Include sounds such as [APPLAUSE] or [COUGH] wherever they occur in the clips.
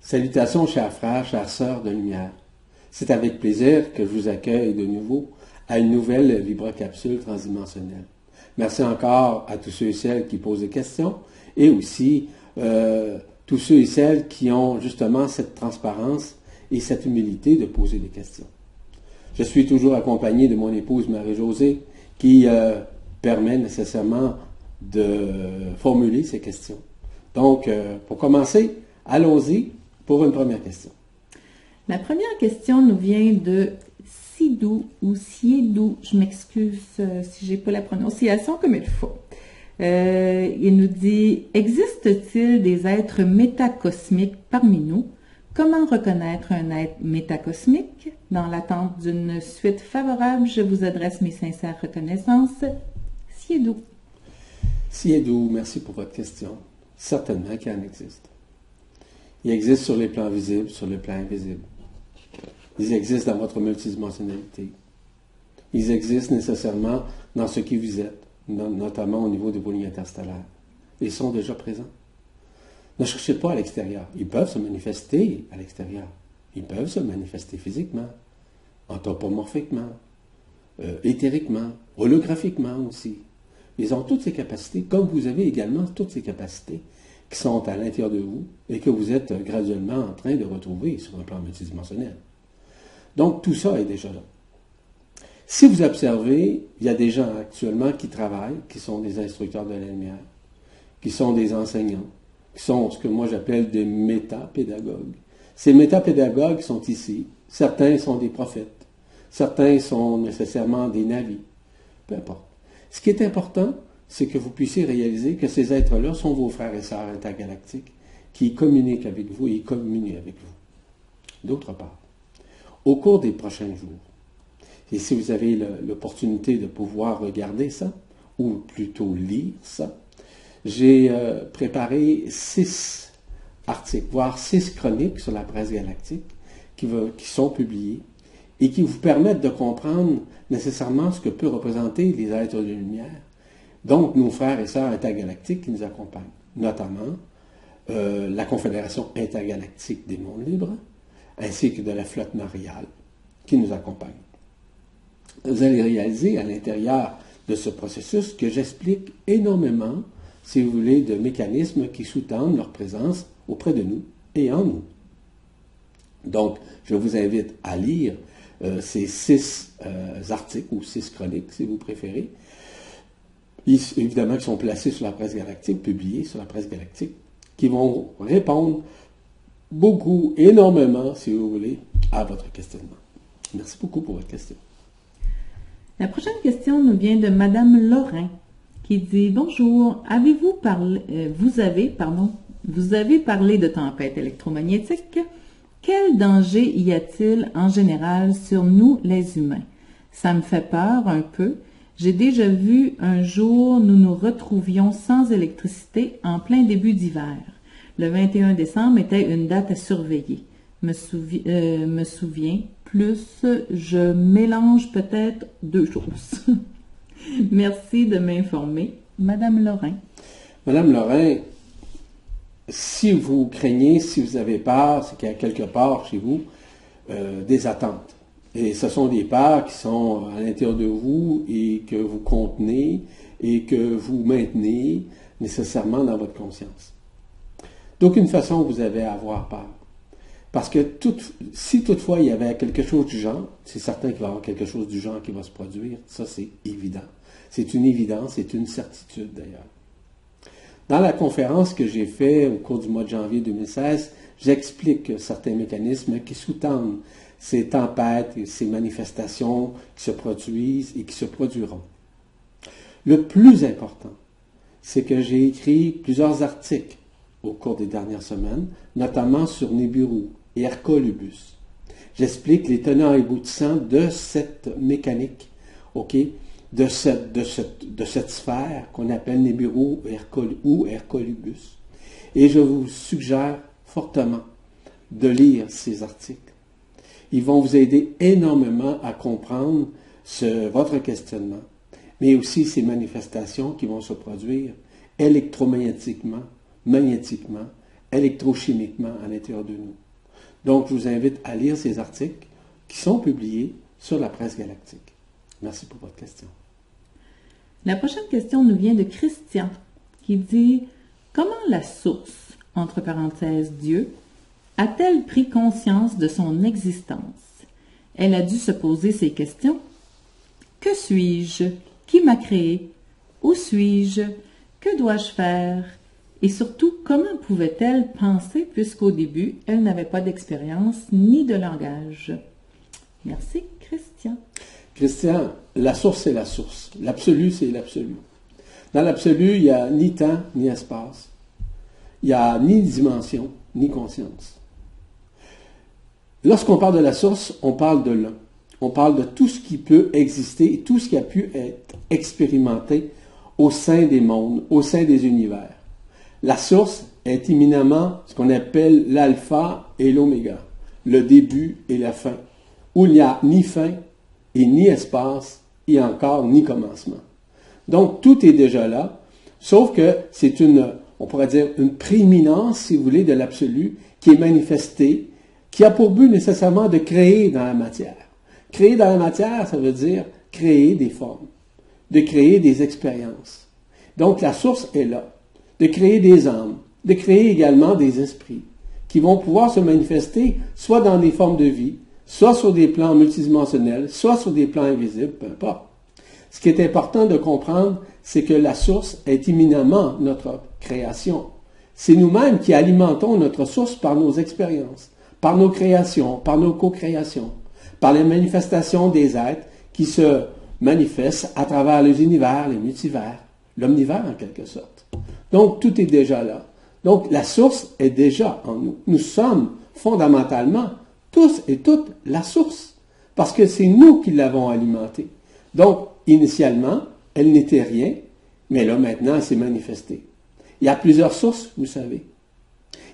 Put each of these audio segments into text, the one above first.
Salutations, chers frères, chères sœurs de lumière. C'est avec plaisir que je vous accueille de nouveau à une nouvelle vibrocapsule transdimensionnelle. Merci encore à tous ceux et celles qui posent des questions et aussi euh, tous ceux et celles qui ont justement cette transparence et cette humilité de poser des questions. Je suis toujours accompagné de mon épouse Marie-Josée qui euh, permet nécessairement de formuler ces questions. Donc, euh, pour commencer, allons-y pour une première question. La première question nous vient de Sidou ou Siedou. Je m'excuse euh, si j'ai pas la prononciation comme il faut. Euh, il nous dit Existe-t-il des êtres métacosmiques parmi nous? Comment reconnaître un être métacosmique? Dans l'attente d'une suite favorable, je vous adresse mes sincères reconnaissances. Siedou. Siedou, merci pour votre question. Certainement qu'il en existe. Il existe sur les plans visibles, sur les plans invisibles. Ils existent dans votre multidimensionnalité. Ils existent nécessairement dans ce qui vous êtes, notamment au niveau des vos lignes interstellaires. Ils sont déjà présents. Ne cherchez pas à l'extérieur. Ils peuvent se manifester à l'extérieur. Ils peuvent se manifester physiquement, anthropomorphiquement, euh, éthériquement, holographiquement aussi. Ils ont toutes ces capacités, comme vous avez également toutes ces capacités qui sont à l'intérieur de vous et que vous êtes graduellement en train de retrouver sur un plan multidimensionnel. Donc tout ça est déjà là. Si vous observez, il y a des gens actuellement qui travaillent, qui sont des instructeurs de la lumière, qui sont des enseignants, qui sont ce que moi j'appelle des métapédagogues. Ces métapédagogues sont ici. Certains sont des prophètes. Certains sont nécessairement des navis. Peu importe. Ce qui est important, c'est que vous puissiez réaliser que ces êtres-là sont vos frères et sœurs intergalactiques qui communiquent avec vous et communient avec vous. D'autre part, au cours des prochains jours, et si vous avez l'opportunité de pouvoir regarder ça, ou plutôt lire ça, j'ai euh, préparé six articles, voire six chroniques sur la presse galactique qui, sont publiées et qui vous permettent de comprendre nécessairement ce que peut représenter les êtres de lumière donc nos frères et sœurs intergalactiques qui nous accompagnent, notamment euh, la Confédération intergalactique des mondes libres, ainsi que de la flotte mariale qui nous accompagne. Vous allez réaliser à l'intérieur de ce processus que j'explique énormément, si vous voulez, de mécanismes qui sous-tendent leur présence auprès de nous et en nous. Donc, je vous invite à lire euh, ces six euh, articles ou six chroniques, si vous préférez, évidemment, qui sont placés sur la presse galactique, publiés sur la presse galactique, qui vont répondre beaucoup, énormément, si vous voulez, à votre questionnement. Merci beaucoup pour votre question. La prochaine question nous vient de Madame Lorrain, qui dit Bonjour, avez-vous parlé, euh, vous avez, pardon, vous avez parlé de tempête électromagnétique. Quel danger y a-t-il en général sur nous les humains? Ça me fait peur un peu j'ai déjà vu un jour nous nous retrouvions sans électricité en plein début d'hiver. Le 21 décembre était une date à surveiller. Me, euh, souviens, plus je mélange peut-être deux choses. [LAUGHS] Merci de m'informer. Madame Lorrain. Madame Lorrain, si vous craignez, si vous avez peur, c'est qu'il y a quelque part chez vous euh, des attentes. Et ce sont des parts qui sont à l'intérieur de vous et que vous contenez et que vous maintenez nécessairement dans votre conscience. D'aucune façon vous avez à avoir peur. Parce que si toutefois il y avait quelque chose du genre, c'est certain qu'il va y avoir quelque chose du genre qui va se produire, ça c'est évident. C'est une évidence, c'est une certitude d'ailleurs. Dans la conférence que j'ai faite au cours du mois de janvier 2016, j'explique certains mécanismes qui sous-tendent ces tempêtes et ces manifestations qui se produisent et qui se produiront. Le plus important, c'est que j'ai écrit plusieurs articles au cours des dernières semaines, notamment sur Nibiru et Hercolubus. J'explique les tenants et aboutissants de cette mécanique, de cette, de de cette sphère qu'on appelle Nibiru ou Hercolubus. Et je vous suggère fortement de lire ces articles ils vont vous aider énormément à comprendre votre questionnement, mais aussi ces manifestations qui vont se produire électromagnétiquement, magnétiquement, électrochimiquement à l'intérieur de nous. Donc, je vous invite à lire ces articles qui sont publiés sur la presse galactique. Merci pour votre question. La prochaine question nous vient de Christian qui dit Comment la source, entre parenthèses Dieu, a-t-elle pris conscience de son existence? Elle a dû se poser ces questions. Que suis-je? Qui m'a créé? Où suis-je? Que dois-je faire? Et surtout, comment pouvait-elle penser puisqu'au début, elle n'avait pas d'expérience ni de langage? Merci, Christian. Christian, la source, c'est la source. L'absolu, c'est l'absolu. Dans l'absolu, il n'y a ni temps, ni espace. Il n'y a ni dimension, ni conscience. Lorsqu'on parle de la source, on parle de l'un. On parle de tout ce qui peut exister, tout ce qui a pu être expérimenté au sein des mondes, au sein des univers. La source est éminemment ce qu'on appelle l'alpha et l'oméga, le début et la fin, où il n'y a ni fin et ni espace et encore ni commencement. Donc tout est déjà là, sauf que c'est une, on pourrait dire, une prééminence, si vous voulez, de l'absolu qui est manifestée, qui a pour but nécessairement de créer dans la matière. Créer dans la matière, ça veut dire créer des formes, de créer des expériences. Donc la source est là, de créer des âmes, de créer également des esprits qui vont pouvoir se manifester soit dans des formes de vie, soit sur des plans multidimensionnels, soit sur des plans invisibles, peu importe. Ce qui est important de comprendre, c'est que la source est imminemment notre création. C'est nous-mêmes qui alimentons notre source par nos expériences, par nos créations, par nos co-créations, par les manifestations des êtres qui se manifestent à travers les univers, les multivers, l'omnivers en quelque sorte. Donc tout est déjà là. Donc la source est déjà en nous. Nous sommes fondamentalement tous et toutes la source, parce que c'est nous qui l'avons alimentée. Donc, initialement, elle n'était rien, mais là maintenant, elle s'est manifestée. Il y a plusieurs sources, vous savez.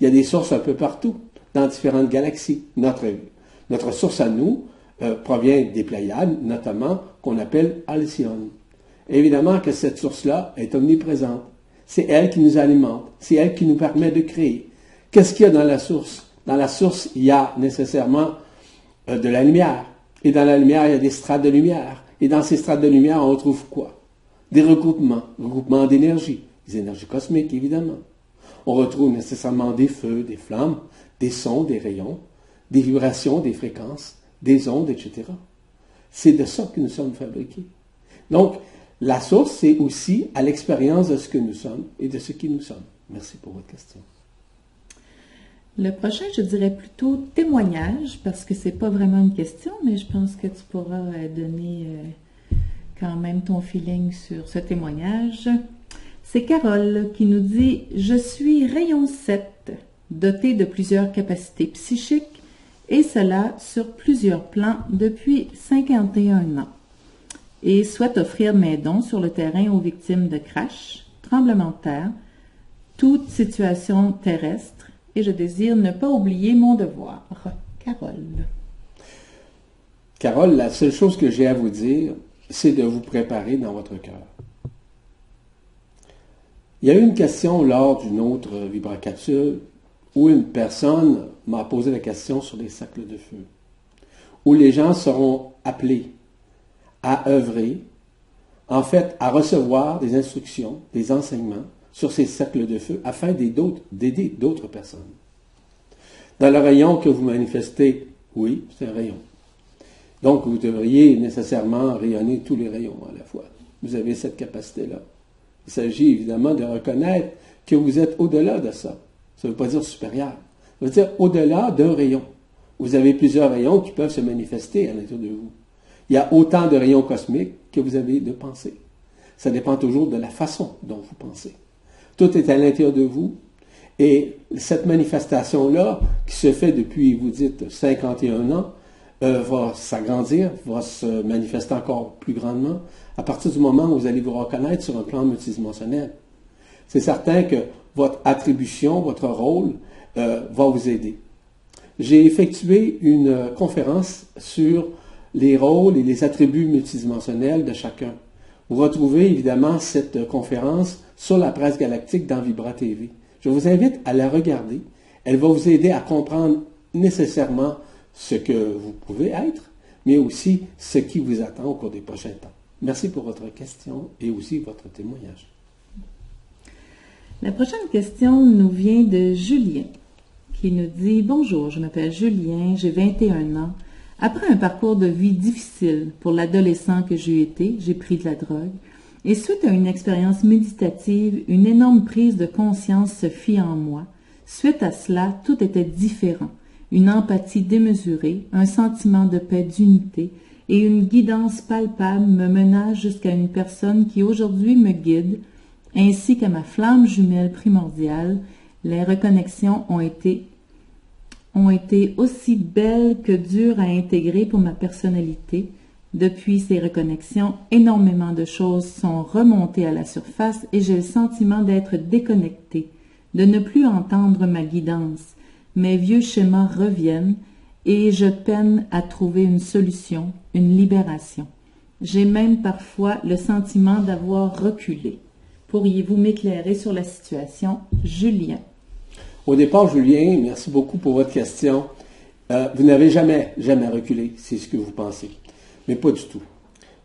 Il y a des sources un peu partout, dans différentes galaxies. Notre, source à nous euh, provient des Pléiades, notamment, qu'on appelle Alcyone. Évidemment que cette source-là est omniprésente. C'est elle qui nous alimente. C'est elle qui nous permet de créer. Qu'est-ce qu'il y a dans la source? Dans la source, il y a nécessairement euh, de la lumière. Et dans la lumière, il y a des strates de lumière. Et dans ces strates de lumière, on retrouve quoi? Des regroupements, regroupements d'énergie, des énergies cosmiques, évidemment. On retrouve nécessairement des feux, des flammes, des sons, des rayons, des vibrations, des fréquences, des ondes, etc. C'est de ça que nous sommes fabriqués. Donc, la source, c'est aussi à l'expérience de ce que nous sommes et de ce qui nous sommes. Merci pour votre question. Le prochain, je dirais plutôt témoignage, parce que c'est pas vraiment une question, mais je pense que tu pourras euh, donner euh, quand même ton feeling sur ce témoignage. C'est Carole qui nous dit Je suis rayon 7, doté de plusieurs capacités psychiques, et cela sur plusieurs plans depuis 51 ans, et souhaite offrir mes dons sur le terrain aux victimes de crash, tremblements de terre, toute situation terrestre et je désire ne pas oublier mon devoir. Carole. Carole, la seule chose que j'ai à vous dire, c'est de vous préparer dans votre cœur. Il y a eu une question lors d'une autre vibracapsule où une personne m'a posé la question sur les cercles de feu, où les gens seront appelés à œuvrer, en fait, à recevoir des instructions, des enseignements sur ces cercles de feu afin d'aider d'autres personnes. Dans le rayon que vous manifestez, oui, c'est un rayon. Donc, vous devriez nécessairement rayonner tous les rayons à la fois. Vous avez cette capacité-là. Il s'agit évidemment de reconnaître que vous êtes au-delà de ça. Ça ne veut pas dire supérieur. Ça veut dire au-delà d'un rayon. Vous avez plusieurs rayons qui peuvent se manifester à l'intérieur de vous. Il y a autant de rayons cosmiques que vous avez de pensées. Ça dépend toujours de la façon dont vous pensez. Tout est à l'intérieur de vous. Et cette manifestation-là, qui se fait depuis, vous dites, 51 ans, euh, va s'agrandir, va se manifester encore plus grandement à partir du moment où vous allez vous reconnaître sur un plan multidimensionnel. C'est certain que votre attribution, votre rôle euh, va vous aider. J'ai effectué une conférence sur les rôles et les attributs multidimensionnels de chacun. Vous retrouvez évidemment cette conférence sur la presse galactique dans Vibra TV. Je vous invite à la regarder. Elle va vous aider à comprendre nécessairement ce que vous pouvez être, mais aussi ce qui vous attend au cours des prochains temps. Merci pour votre question et aussi votre témoignage. La prochaine question nous vient de Julien, qui nous dit Bonjour, je m'appelle Julien, j'ai 21 ans. Après un parcours de vie difficile pour l'adolescent que j'ai été, j'ai pris de la drogue. Et suite à une expérience méditative, une énorme prise de conscience se fit en moi. Suite à cela, tout était différent. Une empathie démesurée, un sentiment de paix d'unité et une guidance palpable me mena jusqu'à une personne qui aujourd'hui me guide, ainsi qu'à ma flamme jumelle primordiale. Les reconnexions ont été ont été aussi belles que dures à intégrer pour ma personnalité. Depuis ces reconnexions, énormément de choses sont remontées à la surface et j'ai le sentiment d'être déconnecté, de ne plus entendre ma guidance. Mes vieux schémas reviennent et je peine à trouver une solution, une libération. J'ai même parfois le sentiment d'avoir reculé. Pourriez-vous m'éclairer sur la situation, Julien? Au départ, Julien, merci beaucoup pour votre question. Euh, vous n'avez jamais, jamais reculé, c'est ce que vous pensez. Mais pas du tout.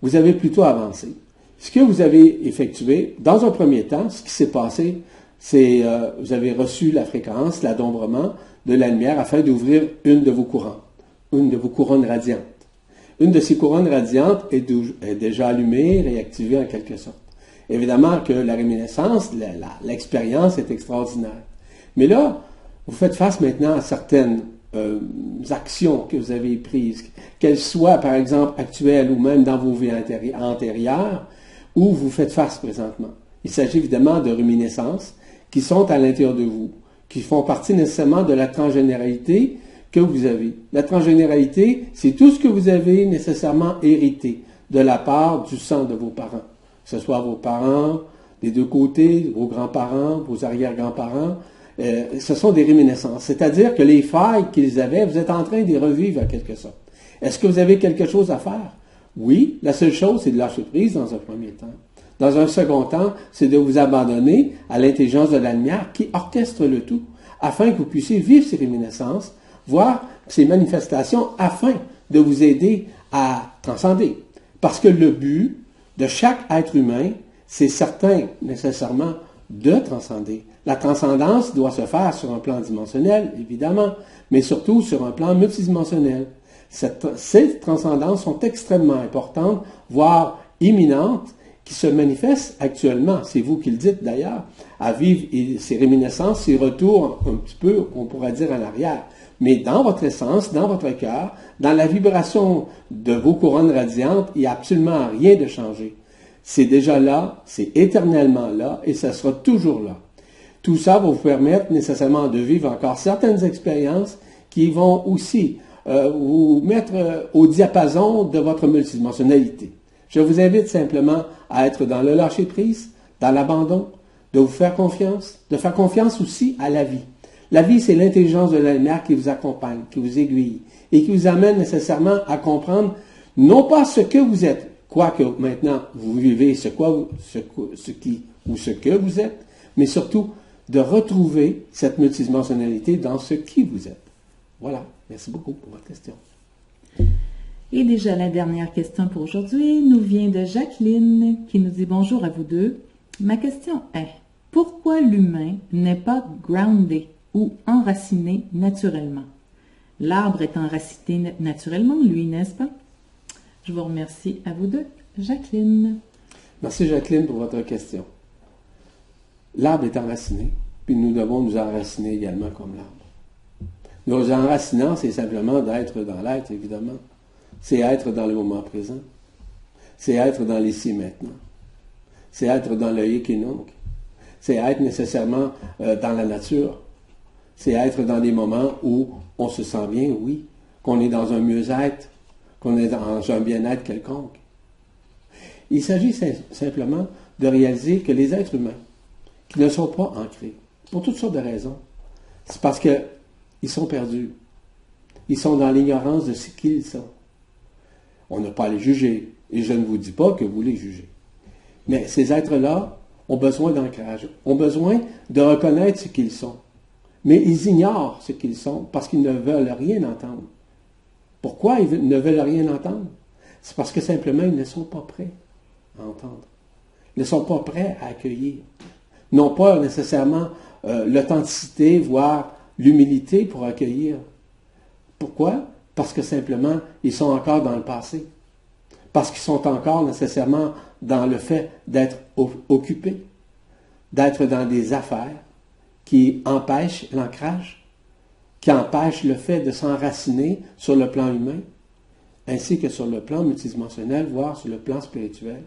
Vous avez plutôt avancé. Ce que vous avez effectué, dans un premier temps, ce qui s'est passé, c'est euh, vous avez reçu la fréquence, l'adombrement de la lumière afin d'ouvrir une de vos courants, une de vos couronnes radiantes. Une de ces couronnes radiantes est, est déjà allumée, réactivée en quelque sorte. Évidemment que la réminiscence, l'expérience est extraordinaire. Mais là, vous faites face maintenant à certaines euh, actions que vous avez prises, qu'elles soient par exemple actuelles ou même dans vos vies antérieures, où vous faites face présentement. Il s'agit évidemment de réminiscences qui sont à l'intérieur de vous, qui font partie nécessairement de la transgénéralité que vous avez. La transgénéralité, c'est tout ce que vous avez nécessairement hérité de la part du sang de vos parents, que ce soit vos parents des deux côtés, vos grands-parents, vos arrière-grands-parents, euh, ce sont des réminiscences. C'est-à-dire que les failles qu'ils avaient, vous êtes en train de revivre en quelque sorte. Est-ce que vous avez quelque chose à faire? Oui, la seule chose, c'est de lâcher prise dans un premier temps. Dans un second temps, c'est de vous abandonner à l'intelligence de la lumière qui orchestre le tout, afin que vous puissiez vivre ces réminiscences, voir ces manifestations, afin de vous aider à transcender. Parce que le but de chaque être humain, c'est certain nécessairement de transcender. La transcendance doit se faire sur un plan dimensionnel, évidemment, mais surtout sur un plan multidimensionnel. ces transcendances sont extrêmement importantes, voire imminentes, qui se manifestent actuellement, c'est vous qui le dites d'ailleurs, à vivre ces réminiscences, ces retours un petit peu, on pourrait dire, en arrière. Mais dans votre essence, dans votre cœur, dans la vibration de vos couronnes radiantes, il n'y a absolument rien de changé. C'est déjà là, c'est éternellement là, et ça sera toujours là. Tout ça va vous permettre nécessairement de vivre encore certaines expériences qui vont aussi euh, vous mettre euh, au diapason de votre multidimensionnalité. Je vous invite simplement à être dans le lâcher-prise, dans l'abandon, de vous faire confiance, de faire confiance aussi à la vie. La vie, c'est l'intelligence de la lumière qui vous accompagne, qui vous aiguille et qui vous amène nécessairement à comprendre non pas ce que vous êtes, quoique maintenant vous vivez ce, qui ou ce que vous êtes, mais surtout de retrouver cette multidimensionnalité dans ce qui vous êtes. Voilà. Merci beaucoup pour votre question. Et déjà la dernière question pour aujourd'hui nous vient de Jacqueline qui nous dit bonjour à vous deux. Ma question est pourquoi l'humain n'est pas groundé ou enraciné naturellement? L'arbre est enraciné naturellement, lui, n'est-ce pas? Je vous remercie à vous deux, Jacqueline. Merci Jacqueline pour votre question. L'arbre est enraciné, puis nous devons nous enraciner également comme l'arbre. Nous enracinant, c'est simplement d'être dans l'être, évidemment. C'est être dans le moment présent. C'est être dans l'ici maintenant. C'est être dans le équinoque. C'est être nécessairement euh, dans la nature. C'est être dans des moments où on se sent bien, oui, qu'on est dans un mieux-être, qu'on est dans un bien-être quelconque. Il s'agit simplement de réaliser que les êtres humains, qui ne sont pas ancrés, pour toutes sortes de raisons. C'est parce qu'ils sont perdus. Ils sont dans l'ignorance de ce qu'ils sont. On n'a pas à les juger. Et je ne vous dis pas que vous les jugez. Mais ces êtres-là ont besoin d'ancrage, ont besoin de reconnaître ce qu'ils sont. Mais ils ignorent ce qu'ils sont parce qu'ils ne veulent rien entendre. Pourquoi ils ne veulent rien entendre? C'est parce que simplement ils ne sont pas prêts à entendre. Ils ne sont pas prêts à accueillir. Non pas nécessairement euh, l'authenticité, voire l'humilité pour accueillir. Pourquoi? Parce que simplement, ils sont encore dans le passé. Parce qu'ils sont encore nécessairement dans le fait d'être occupés, d'être dans des affaires qui empêchent l'ancrage, qui empêchent le fait de s'enraciner sur le plan humain, ainsi que sur le plan multidimensionnel, voire sur le plan spirituel.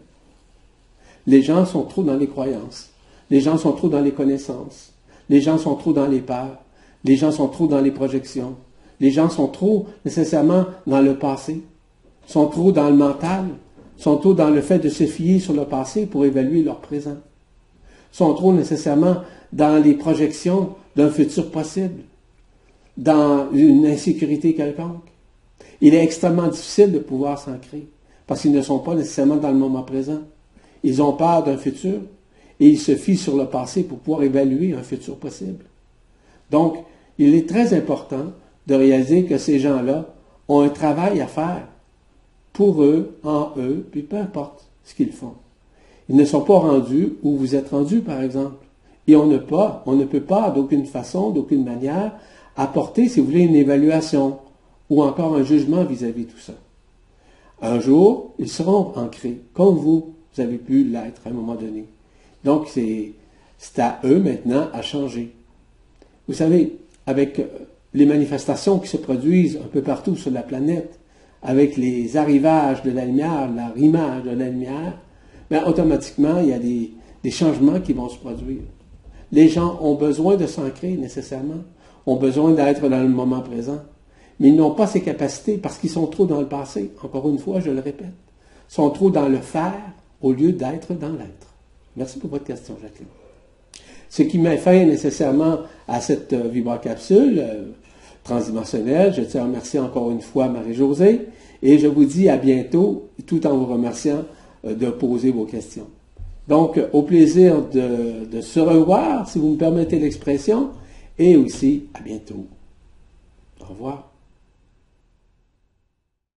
Les gens sont trop dans les croyances, les gens sont trop dans les connaissances, les gens sont trop dans les peurs, les gens sont trop dans les projections, les gens sont trop nécessairement dans le passé, sont trop dans le mental, sont trop dans le fait de se fier sur le passé pour évaluer leur présent, sont trop nécessairement dans les projections d'un futur possible, dans une insécurité quelconque. Il est extrêmement difficile de pouvoir s'ancrer parce qu'ils ne sont pas nécessairement dans le moment présent. Ils ont peur d'un futur et ils se fient sur le passé pour pouvoir évaluer un futur possible. Donc, il est très important de réaliser que ces gens-là ont un travail à faire pour eux, en eux, puis peu importe ce qu'ils font. Ils ne sont pas rendus où vous êtes rendus, par exemple. Et on ne, on ne peut pas, d'aucune façon, d'aucune manière, apporter, si vous voulez, une évaluation ou encore un jugement vis-à-vis de tout ça. Un jour, ils seront ancrés, comme vous, vous avez pu l'être à un moment donné. Donc, c'est à eux maintenant à changer. Vous savez, avec les manifestations qui se produisent un peu partout sur la planète, avec les arrivages de la lumière, l'arrimage de la lumière, bien, automatiquement, il y a des, changements qui vont se produire. Les gens ont besoin de s'ancrer nécessairement, ont besoin d'être dans le moment présent, mais ils n'ont pas ces capacités parce qu'ils sont trop dans le passé. Encore une fois, je le répète, sont trop dans le faire au lieu d'être dans l'être. Merci pour votre question, Jacqueline. Ce qui met fin nécessairement à cette euh, vibracapsule euh, transdimensionnelle. Je tiens à remercier encore une fois Marie-Josée et je vous dis à bientôt tout en vous remerciant euh, de poser vos questions. Donc, au plaisir de se revoir, si vous me permettez l'expression, et aussi à bientôt. Au revoir.